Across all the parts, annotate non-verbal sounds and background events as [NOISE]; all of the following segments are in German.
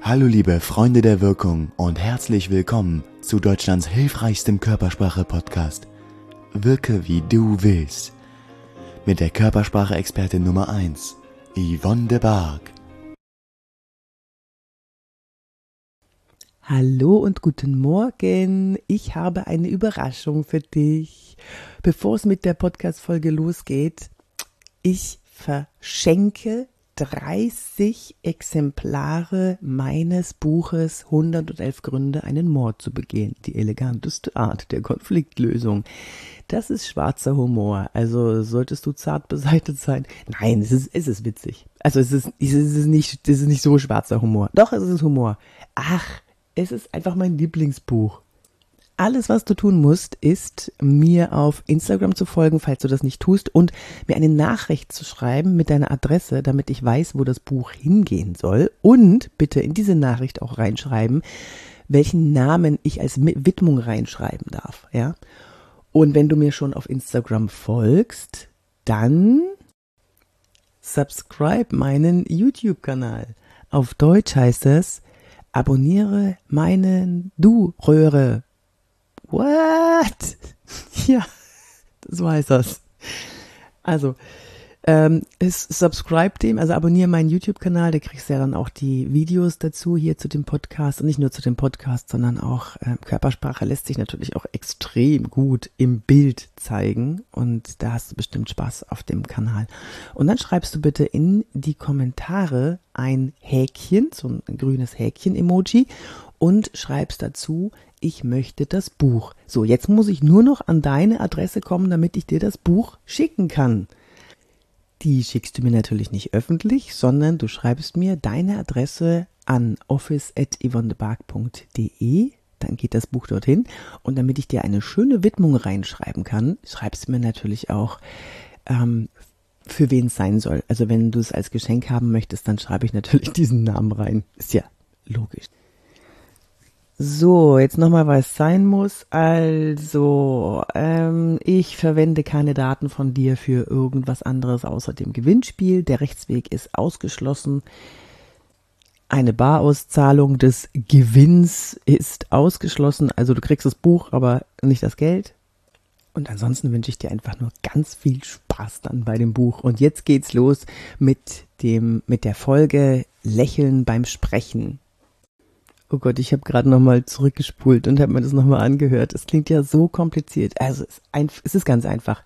Hallo liebe Freunde der Wirkung und herzlich willkommen zu Deutschlands hilfreichstem Körpersprache-Podcast. Wirke wie du willst. Mit der Körpersprache-Expertin Nummer 1, Yvonne de Barg. Hallo und guten Morgen. Ich habe eine Überraschung für dich. Bevor es mit der Podcast-Folge losgeht, ich verschenke 30 Exemplare meines Buches 111 Gründe, einen Mord zu begehen. Die eleganteste Art der Konfliktlösung. Das ist schwarzer Humor. Also solltest du zart beseitigt sein. Nein, es ist, es ist witzig. Also es ist, es ist nicht, es ist nicht so schwarzer Humor. Doch, es ist Humor. Ach, es ist einfach mein Lieblingsbuch. Alles, was du tun musst, ist mir auf Instagram zu folgen, falls du das nicht tust, und mir eine Nachricht zu schreiben mit deiner Adresse, damit ich weiß, wo das Buch hingehen soll. Und bitte in diese Nachricht auch reinschreiben, welchen Namen ich als Widmung reinschreiben darf, ja. Und wenn du mir schon auf Instagram folgst, dann subscribe meinen YouTube-Kanal. Auf Deutsch heißt es, abonniere meinen Du-Röhre What? [LAUGHS] Ja, so heißt das. Also, ähm, ist, subscribe dem, also abonniere meinen YouTube-Kanal, da kriegst du ja dann auch die Videos dazu hier zu dem Podcast und nicht nur zu dem Podcast, sondern auch äh, Körpersprache lässt sich natürlich auch extrem gut im Bild zeigen und da hast du bestimmt Spaß auf dem Kanal. Und dann schreibst du bitte in die Kommentare ein Häkchen, so ein grünes Häkchen-Emoji und schreibst dazu, ich möchte das Buch. So, jetzt muss ich nur noch an deine Adresse kommen, damit ich dir das Buch schicken kann. Die schickst du mir natürlich nicht öffentlich, sondern du schreibst mir deine Adresse an office.yvonnebark.de. Dann geht das Buch dorthin. Und damit ich dir eine schöne Widmung reinschreiben kann, schreibst du mir natürlich auch, ähm, für wen es sein soll. Also wenn du es als Geschenk haben möchtest, dann schreibe ich natürlich [LAUGHS] diesen Namen rein. Ist ja logisch. So, jetzt nochmal, was sein muss. Also, ähm, ich verwende keine Daten von dir für irgendwas anderes außer dem Gewinnspiel. Der Rechtsweg ist ausgeschlossen. Eine Barauszahlung des Gewinns ist ausgeschlossen. Also du kriegst das Buch, aber nicht das Geld. Und ansonsten wünsche ich dir einfach nur ganz viel Spaß dann bei dem Buch. Und jetzt geht's los mit dem, mit der Folge Lächeln beim Sprechen. Oh Gott, ich habe gerade nochmal zurückgespult und habe mir das nochmal angehört. Es klingt ja so kompliziert. Also es ist, ein, es ist ganz einfach.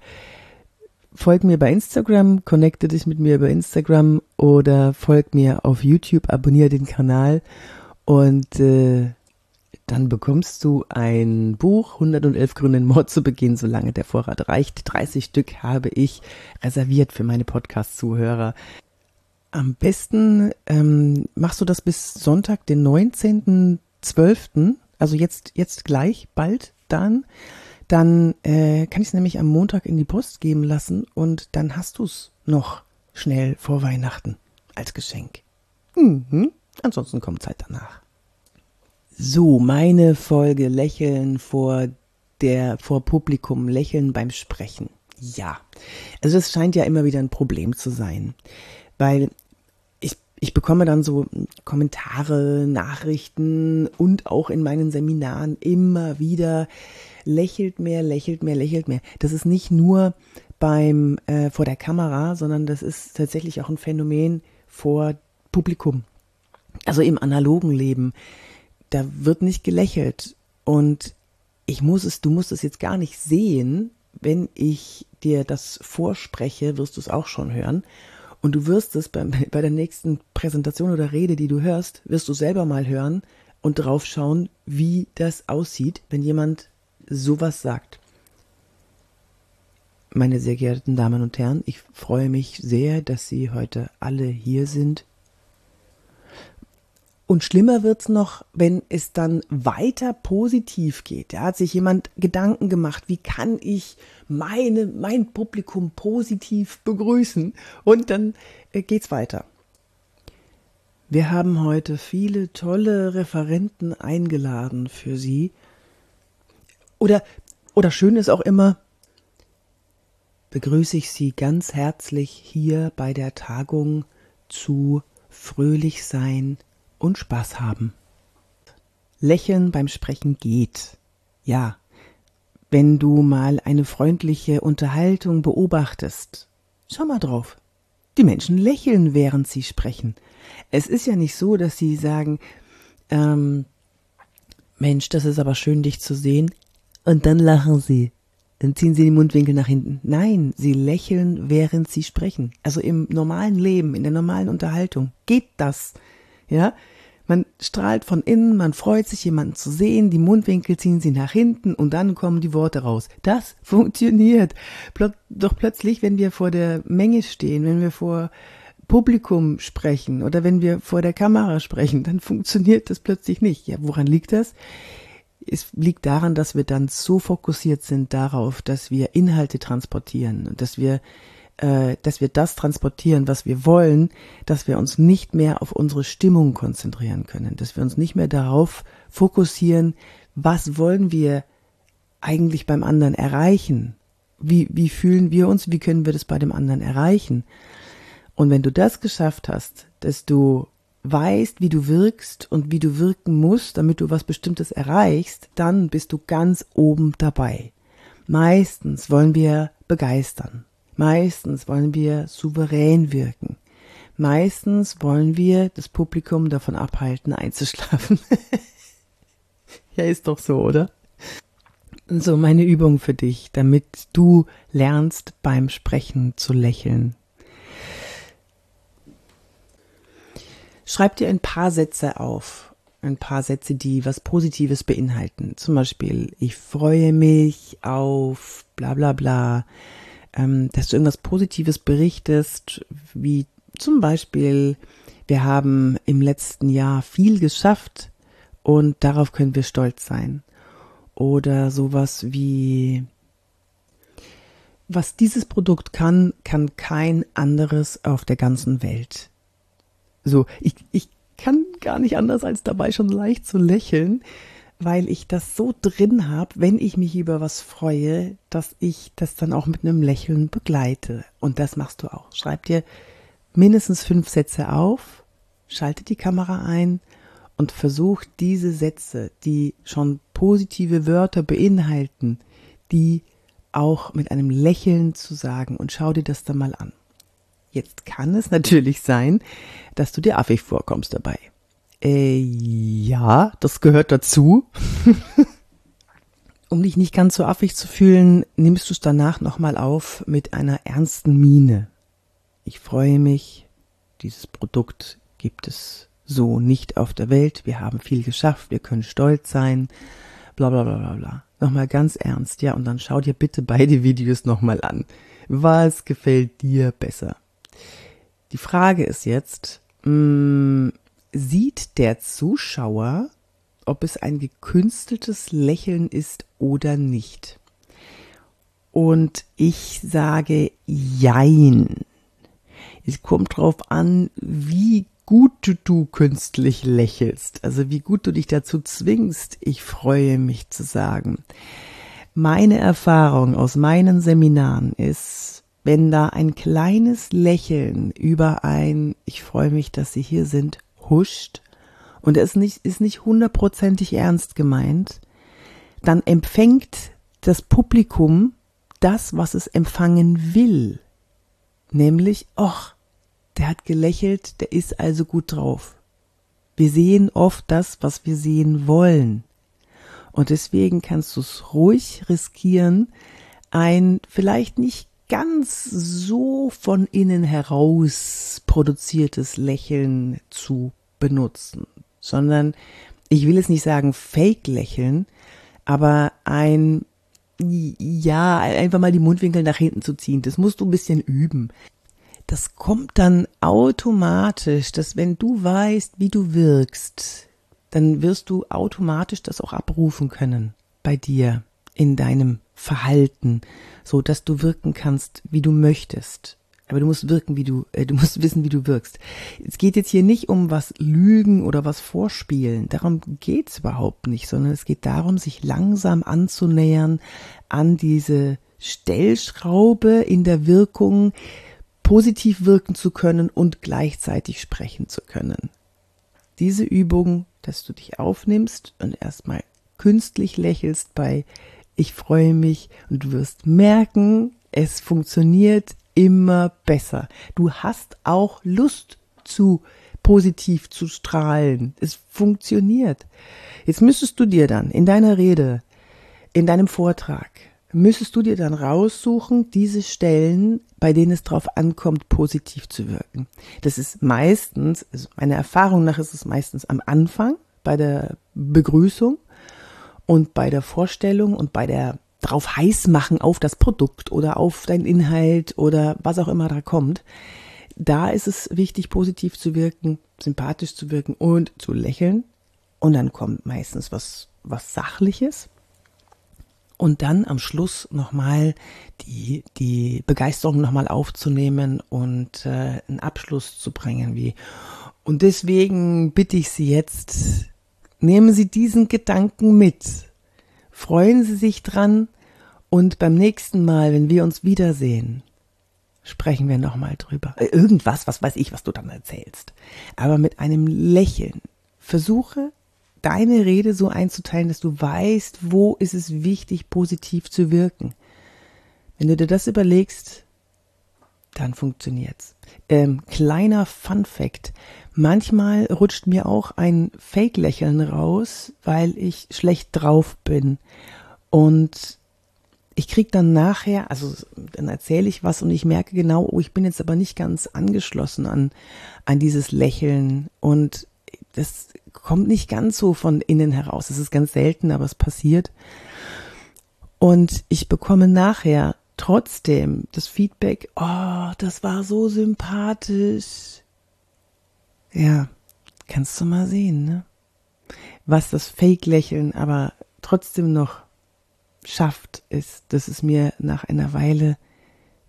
Folg mir bei Instagram, connecte dich mit mir über Instagram oder folg mir auf YouTube, abonniere den Kanal und äh, dann bekommst du ein Buch, 111 Gründe, in Mord zu begehen, solange der Vorrat reicht. 30 Stück habe ich reserviert für meine Podcast-Zuhörer. Am besten ähm, machst du das bis Sonntag, den 19.12., also jetzt, jetzt gleich, bald dann. Dann äh, kann ich es nämlich am Montag in die Post geben lassen und dann hast du es noch schnell vor Weihnachten als Geschenk. Mhm. Ansonsten kommt Zeit danach. So, meine Folge Lächeln vor der, vor Publikum, Lächeln beim Sprechen. Ja. Also es scheint ja immer wieder ein Problem zu sein. Weil ich bekomme dann so Kommentare, Nachrichten und auch in meinen Seminaren immer wieder lächelt mehr, lächelt mehr, lächelt mehr. Das ist nicht nur beim äh, vor der Kamera, sondern das ist tatsächlich auch ein Phänomen vor Publikum. Also im analogen Leben. Da wird nicht gelächelt und ich muss es, du musst es jetzt gar nicht sehen, wenn ich dir das vorspreche, wirst du es auch schon hören. Und du wirst es bei, bei der nächsten Präsentation oder Rede, die du hörst, wirst du selber mal hören und drauf schauen, wie das aussieht, wenn jemand sowas sagt. Meine sehr geehrten Damen und Herren, ich freue mich sehr, dass Sie heute alle hier sind und schlimmer wird's noch, wenn es dann weiter positiv geht. Da hat sich jemand Gedanken gemacht, wie kann ich meine, mein Publikum positiv begrüßen? Und dann äh, geht's weiter. Wir haben heute viele tolle Referenten eingeladen für Sie. Oder, oder schön ist auch immer, begrüße ich Sie ganz herzlich hier bei der Tagung zu Fröhlich sein und Spaß haben. Lächeln beim Sprechen geht. Ja, wenn du mal eine freundliche Unterhaltung beobachtest. Schau mal drauf. Die Menschen lächeln, während sie sprechen. Es ist ja nicht so, dass sie sagen, ähm, Mensch, das ist aber schön, dich zu sehen. Und dann lachen sie. Dann ziehen sie die Mundwinkel nach hinten. Nein, sie lächeln, während sie sprechen. Also im normalen Leben, in der normalen Unterhaltung geht das. Ja, man strahlt von innen, man freut sich, jemanden zu sehen, die Mundwinkel ziehen sie nach hinten und dann kommen die Worte raus. Das [LAUGHS] funktioniert. Doch plötzlich, wenn wir vor der Menge stehen, wenn wir vor Publikum sprechen oder wenn wir vor der Kamera sprechen, dann [LAUGHS] funktioniert das plötzlich nicht. Ja, woran liegt das? Es liegt daran, dass wir dann so fokussiert sind darauf, dass wir Inhalte transportieren und dass wir äh, dass wir das transportieren, was wir wollen, dass wir uns nicht mehr auf unsere Stimmung konzentrieren können, dass wir uns nicht mehr darauf fokussieren, was wollen wir eigentlich beim anderen erreichen? Wie, wie fühlen wir uns? Wie können wir das bei dem anderen erreichen? Und wenn du das geschafft hast, dass du weißt, wie du wirkst und wie du wirken musst, damit du was Bestimmtes erreichst, dann bist du ganz oben dabei. Meistens wollen wir begeistern. Meistens wollen wir souverän wirken. Meistens wollen wir das Publikum davon abhalten, [LAUGHS] einzuschlafen. [LAUGHS] ja, ist doch so, oder? So, meine Übung für dich, damit du lernst beim Sprechen zu lächeln. Schreib dir ein paar Sätze auf. Ein paar Sätze, die was Positives beinhalten. Zum Beispiel, ich freue mich auf bla bla bla ähm, dass du irgendwas Positives berichtest, wie zum Beispiel, wir haben im letzten Jahr viel geschafft und darauf können wir stolz sein. Oder sowas wie, was dieses Produkt kann, kann kein anderes auf der ganzen Welt. So, ich, ich kann gar nicht anders als dabei schon leicht zu lächeln, weil ich das so drin habe, wenn ich mich über was freue, dass ich das dann auch mit einem Lächeln begleite. Und das machst du auch. Schreib dir mindestens fünf Sätze auf, schalte die Kamera ein und versuch diese Sätze, die schon positive Wörter beinhalten, die auch mit einem Lächeln zu sagen und schau dir das dann mal an. Jetzt kann es [LAUGHS] natürlich sein, dass du dir affig vorkommst dabei. Äh, ja, das gehört dazu. [LAUGHS] um dich nicht ganz so affig zu fühlen, nimmst du es danach nochmal auf mit einer ernsten Miene. Ich freue mich, dieses Produkt gibt es so nicht auf der Welt. Wir haben viel geschafft, wir können stolz sein. Bla bla bla bla bla. Nochmal ganz ernst, ja, und dann schau dir bitte beide Videos nochmal an. Was gefällt dir besser? Die Frage ist jetzt, mh, mm, sieht der Zuschauer, ob es ein gekünsteltes Lächeln ist oder nicht. Und ich sage Jein. Es kommt drauf an, wie gut du künstlich lächelst, also wie gut du dich dazu zwingst, ich freue mich zu sagen. Meine Erfahrung aus meinen Seminaren ist, wenn da ein kleines Lächeln über ein Ich freue mich, dass Sie hier sind huscht und es nicht, ist nicht hundertprozentig ernst gemeint, dann empfängt das Publikum das, was es empfangen will. Nämlich, ach, der hat gelächelt, der ist also gut drauf. Wir sehen oft das, was wir sehen wollen. Und deswegen kannst du es ruhig riskieren, ein vielleicht nicht ganz so von innen heraus produziertes Lächeln zu benutzen, sondern ich will es nicht sagen Fake-Lächeln, aber ein ja, einfach mal die Mundwinkel nach hinten zu ziehen, das musst du ein bisschen üben. Das kommt dann automatisch, dass wenn du weißt, wie du wirkst, dann wirst du automatisch das auch abrufen können bei dir in deinem Verhalten, so dass du wirken kannst, wie du möchtest. Aber du musst wirken, wie du, äh, du musst [LAUGHS] wissen, wie du wirkst. Es geht jetzt hier nicht um was lügen oder was vorspielen. Darum geht's überhaupt nicht, sondern es geht darum, sich langsam anzunähern an diese Stellschraube in der Wirkung, positiv wirken zu können und gleichzeitig sprechen zu können. diese Übung, dass du dich aufnimmst und erstmal künstlich lächelst bei ich freue mich und du wirst merken, es funktioniert immer besser. Du hast auch Lust zu positiv zu strahlen. Es funktioniert. Jetzt müsstest du dir dann in deiner Rede, in deinem Vortrag, müsstest du dir dann raussuchen, diese Stellen, bei denen es drauf ankommt, positiv zu wirken. Das ist meistens, also meiner Erfahrung nach ist es meistens am Anfang, bei der Begrüßung und bei der Vorstellung und bei der drauf heiß machen auf das Produkt oder auf deinen Inhalt oder was auch immer da kommt. Da ist es wichtig, positiv zu wirken, sympathisch zu wirken und zu lächeln. Und dann kommt meistens was, was Sachliches. Und dann am Schluss nochmal die, die Begeisterung nochmal aufzunehmen und äh, einen Abschluss zu bringen, wie. Und deswegen bitte ich Sie jetzt, nehmen Sie diesen Gedanken mit. Freuen Sie sich dran und beim nächsten Mal, wenn wir uns wiedersehen, sprechen wir nochmal drüber. Äh, irgendwas, was weiß ich, was du dann erzählst. Aber mit einem Lächeln. Versuche deine Rede so einzuteilen, dass du weißt, wo ist es wichtig, positiv zu wirken. Wenn du dir das überlegst, dann funktioniert's. Ähm, kleiner Fun Fact. Manchmal rutscht mir auch ein Fake-Lächeln raus, weil ich schlecht drauf bin. Und ich krieg dann nachher, also dann erzähle ich was und ich merke genau, oh, ich bin jetzt aber nicht ganz angeschlossen an, an dieses Lächeln. Und das kommt nicht ganz so von innen heraus. Es ist ganz selten, aber es passiert. Und ich bekomme nachher trotzdem das Feedback, oh, das war so sympathisch. Ja, kannst du mal sehen, ne? Was das Fake-Lächeln aber trotzdem noch schafft, ist, dass es mir nach einer Weile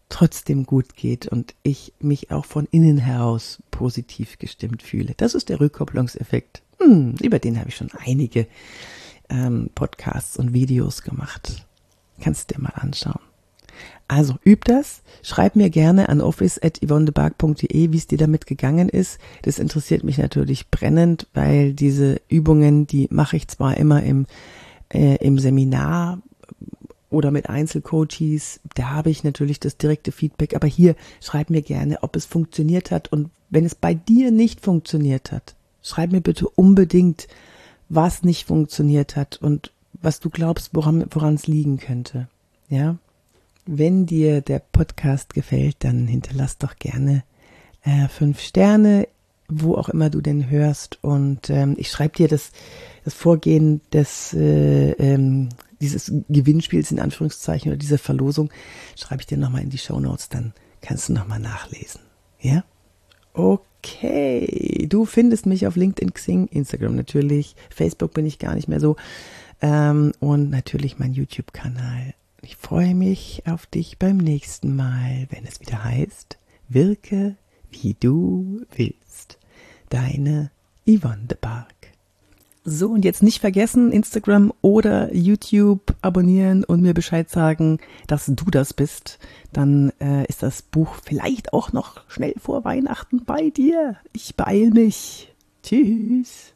trotzdem gut geht und ich mich auch von innen heraus positiv gestimmt fühle. Das ist der Rückkopplungseffekt. Hm, über den habe ich schon einige ähm, Podcasts und Videos gemacht. Kannst du dir mal anschauen. Also üb das, schreib mir gerne an office.yvonnebark.de, wie es dir damit gegangen ist. Das interessiert mich natürlich brennend, weil diese Übungen, die mache ich zwar immer im, äh, im Seminar oder mit Einzelcoaches, da habe ich natürlich das direkte Feedback, aber hier schreib mir gerne, ob es funktioniert hat und wenn es bei dir nicht funktioniert hat, schreib mir bitte unbedingt, was nicht funktioniert hat und was du glaubst, woran es liegen könnte. Ja? Wenn dir der Podcast gefällt, dann hinterlass doch gerne äh, fünf Sterne, wo auch immer du den hörst. Und ähm, ich schreibe dir das, das Vorgehen des äh, ähm, dieses Gewinnspiels in Anführungszeichen oder dieser Verlosung, schreibe ich dir nochmal in die Show Notes, dann kannst du nochmal nachlesen. Ja? Okay. Du findest mich auf LinkedIn, Xing, Instagram natürlich. Facebook bin ich gar nicht mehr so. Ähm, und natürlich mein YouTube-Kanal. Ich freue mich auf dich beim nächsten Mal, wenn es wieder heißt, wirke wie du willst. Deine Yvonne de Barg. So, und jetzt nicht vergessen, Instagram oder YouTube abonnieren und mir Bescheid sagen, dass du das bist. Dann äh, ist das Buch vielleicht auch noch schnell vor Weihnachten bei dir. Ich beeil mich. Tschüss.